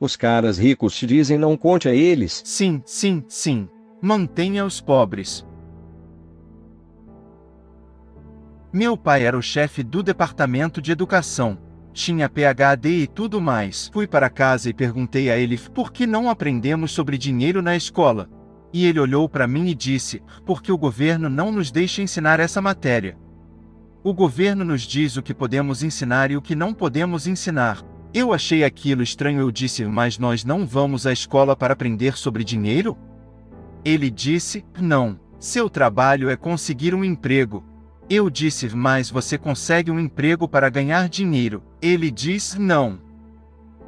Os caras ricos te dizem não conte a eles. Sim, sim, sim. Mantenha os pobres. Meu pai era o chefe do departamento de educação. Tinha PhD e tudo mais. Fui para casa e perguntei a ele por que não aprendemos sobre dinheiro na escola. E ele olhou para mim e disse: porque o governo não nos deixa ensinar essa matéria. O governo nos diz o que podemos ensinar e o que não podemos ensinar. Eu achei aquilo estranho. Eu disse: Mas nós não vamos à escola para aprender sobre dinheiro? Ele disse: Não. Seu trabalho é conseguir um emprego. Eu disse: Mas você consegue um emprego para ganhar dinheiro. Ele diz: Não.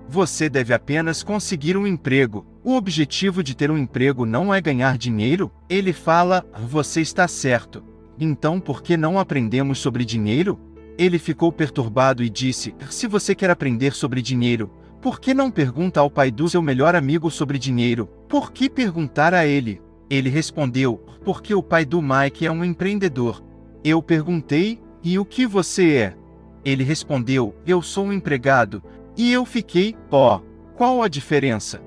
Você deve apenas conseguir um emprego. O objetivo de ter um emprego não é ganhar dinheiro? Ele fala: Você está certo. Então por que não aprendemos sobre dinheiro? Ele ficou perturbado e disse: Se você quer aprender sobre dinheiro, por que não pergunta ao pai do seu melhor amigo sobre dinheiro? Por que perguntar a ele? Ele respondeu: Porque o pai do Mike é um empreendedor. Eu perguntei: E o que você é? Ele respondeu: Eu sou um empregado. E eu fiquei: Ó, qual a diferença?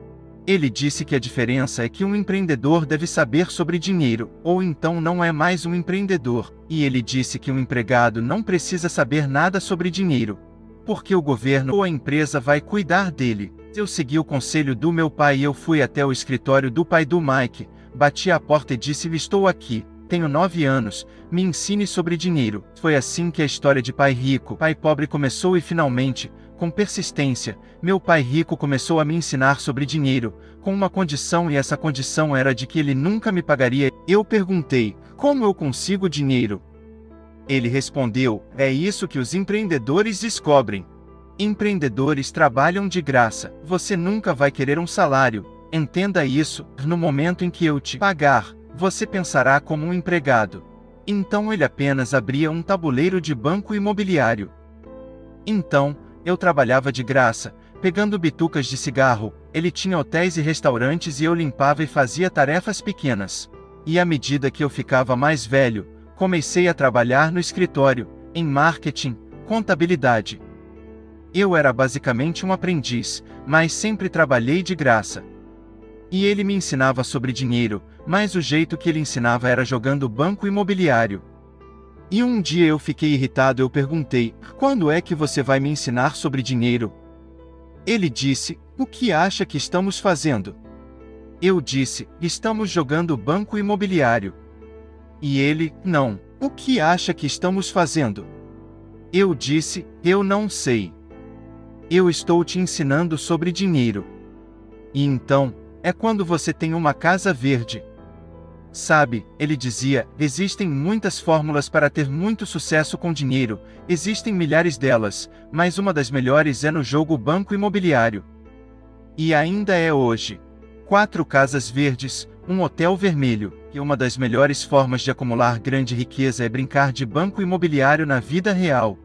Ele disse que a diferença é que um empreendedor deve saber sobre dinheiro, ou então não é mais um empreendedor, e ele disse que um empregado não precisa saber nada sobre dinheiro, porque o governo ou a empresa vai cuidar dele. Eu segui o conselho do meu pai e eu fui até o escritório do pai do Mike, bati à porta e disse: Estou aqui, tenho nove anos, me ensine sobre dinheiro. Foi assim que a história de pai rico, pai pobre começou e finalmente, com persistência, meu pai rico começou a me ensinar sobre dinheiro, com uma condição e essa condição era de que ele nunca me pagaria. Eu perguntei: como eu consigo dinheiro? Ele respondeu: é isso que os empreendedores descobrem. Empreendedores trabalham de graça, você nunca vai querer um salário. Entenda isso, no momento em que eu te pagar, você pensará como um empregado. Então ele apenas abria um tabuleiro de banco imobiliário. Então, eu trabalhava de graça, pegando bitucas de cigarro, ele tinha hotéis e restaurantes e eu limpava e fazia tarefas pequenas. E à medida que eu ficava mais velho, comecei a trabalhar no escritório, em marketing, contabilidade. Eu era basicamente um aprendiz, mas sempre trabalhei de graça. E ele me ensinava sobre dinheiro, mas o jeito que ele ensinava era jogando banco imobiliário. E um dia eu fiquei irritado. Eu perguntei: Quando é que você vai me ensinar sobre dinheiro? Ele disse: O que acha que estamos fazendo? Eu disse: Estamos jogando banco imobiliário. E ele: Não. O que acha que estamos fazendo? Eu disse: Eu não sei. Eu estou te ensinando sobre dinheiro. E então, é quando você tem uma casa verde, Sabe, ele dizia, existem muitas fórmulas para ter muito sucesso com dinheiro, existem milhares delas, mas uma das melhores é no jogo banco imobiliário. E ainda é hoje. Quatro casas verdes, um hotel vermelho, e uma das melhores formas de acumular grande riqueza é brincar de banco imobiliário na vida real.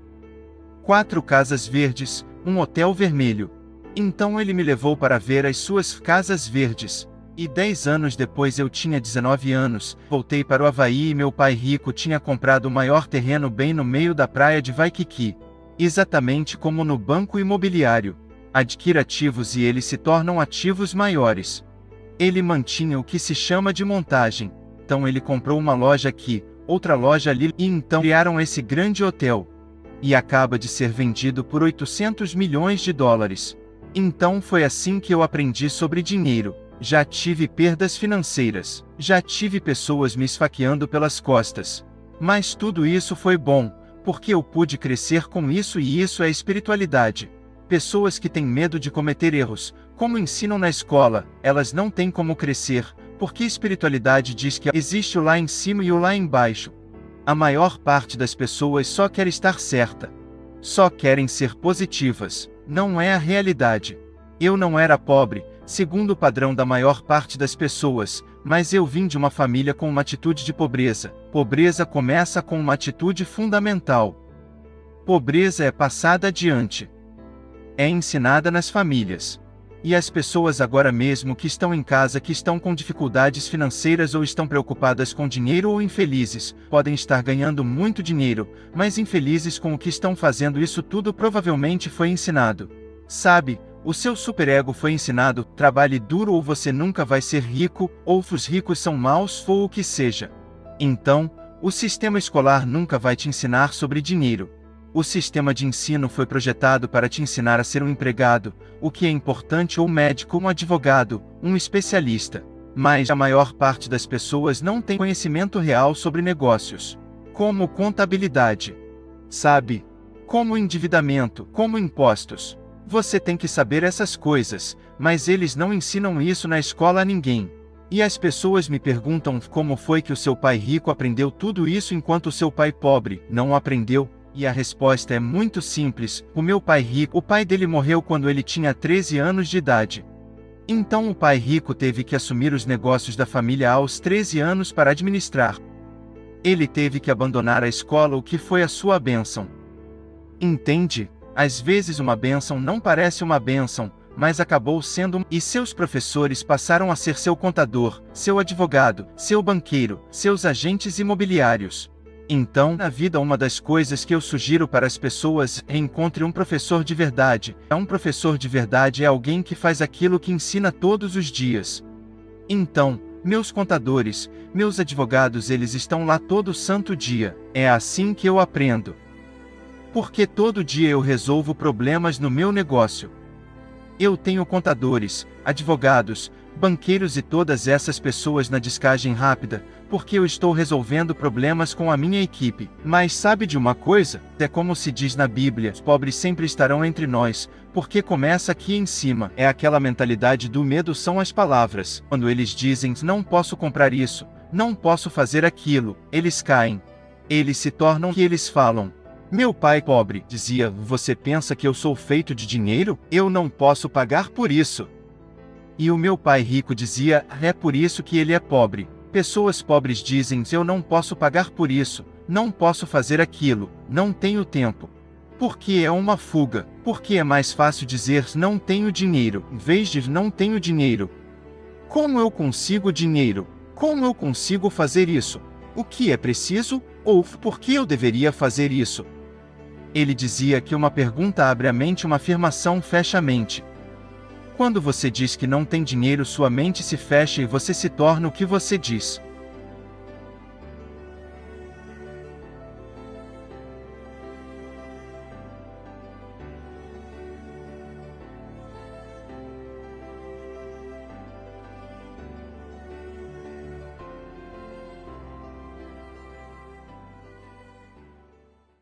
Quatro casas verdes, um hotel vermelho. Então ele me levou para ver as suas casas verdes, e dez anos depois eu tinha 19 anos, voltei para o Havaí e meu pai rico tinha comprado o maior terreno bem no meio da praia de Waikiki. Exatamente como no banco imobiliário. Adquire ativos e eles se tornam ativos maiores. Ele mantinha o que se chama de montagem. Então ele comprou uma loja aqui, outra loja ali e então criaram esse grande hotel. E acaba de ser vendido por 800 milhões de dólares. Então foi assim que eu aprendi sobre dinheiro. Já tive perdas financeiras, já tive pessoas me esfaqueando pelas costas. Mas tudo isso foi bom, porque eu pude crescer com isso e isso é espiritualidade. Pessoas que têm medo de cometer erros, como ensinam na escola, elas não têm como crescer, porque espiritualidade diz que existe o lá em cima e o lá embaixo. A maior parte das pessoas só quer estar certa. Só querem ser positivas. Não é a realidade. Eu não era pobre, segundo o padrão da maior parte das pessoas, mas eu vim de uma família com uma atitude de pobreza. Pobreza começa com uma atitude fundamental. Pobreza é passada adiante. É ensinada nas famílias. E as pessoas agora mesmo que estão em casa que estão com dificuldades financeiras ou estão preocupadas com dinheiro ou infelizes, podem estar ganhando muito dinheiro, mas infelizes com o que estão fazendo isso tudo provavelmente foi ensinado. Sabe, O seu superego foi ensinado: trabalhe duro ou você nunca vai ser rico, ou os ricos são maus ou o que seja. Então, o sistema escolar nunca vai te ensinar sobre dinheiro. O sistema de ensino foi projetado para te ensinar a ser um empregado, o que é importante ou médico, um advogado, um especialista. Mas a maior parte das pessoas não tem conhecimento real sobre negócios, como contabilidade, sabe? Como endividamento, como impostos. Você tem que saber essas coisas, mas eles não ensinam isso na escola a ninguém. E as pessoas me perguntam como foi que o seu pai rico aprendeu tudo isso enquanto seu pai pobre não aprendeu, e a resposta é muito simples: o meu pai rico, o pai dele morreu quando ele tinha 13 anos de idade. Então o pai rico teve que assumir os negócios da família aos 13 anos para administrar. Ele teve que abandonar a escola, o que foi a sua bênção. Entende? Às vezes uma bênção não parece uma bênção, mas acabou sendo, e seus professores passaram a ser seu contador, seu advogado, seu banqueiro, seus agentes imobiliários. Então, na vida, uma das coisas que eu sugiro para as pessoas é encontre um professor de verdade. Um professor de verdade é alguém que faz aquilo que ensina todos os dias. Então, meus contadores, meus advogados, eles estão lá todo santo dia. É assim que eu aprendo. Porque todo dia eu resolvo problemas no meu negócio. Eu tenho contadores, advogados, banqueiros e todas essas pessoas na descagem rápida, porque eu estou resolvendo problemas com a minha equipe. Mas sabe de uma coisa? É como se diz na Bíblia: os pobres sempre estarão entre nós, porque começa aqui em cima. É aquela mentalidade do medo são as palavras. Quando eles dizem não posso comprar isso, não posso fazer aquilo, eles caem. Eles se tornam o que eles falam. Meu pai pobre dizia: Você pensa que eu sou feito de dinheiro? Eu não posso pagar por isso. E o meu pai rico dizia: é por isso que ele é pobre. Pessoas pobres dizem: eu não posso pagar por isso, não posso fazer aquilo, não tenho tempo. Porque é uma fuga, porque é mais fácil dizer não tenho dinheiro, em vez de não tenho dinheiro. Como eu consigo dinheiro? Como eu consigo fazer isso? O que é preciso? Ou por que eu deveria fazer isso? Ele dizia que uma pergunta abre a mente, uma afirmação fecha a mente. Quando você diz que não tem dinheiro, sua mente se fecha e você se torna o que você diz.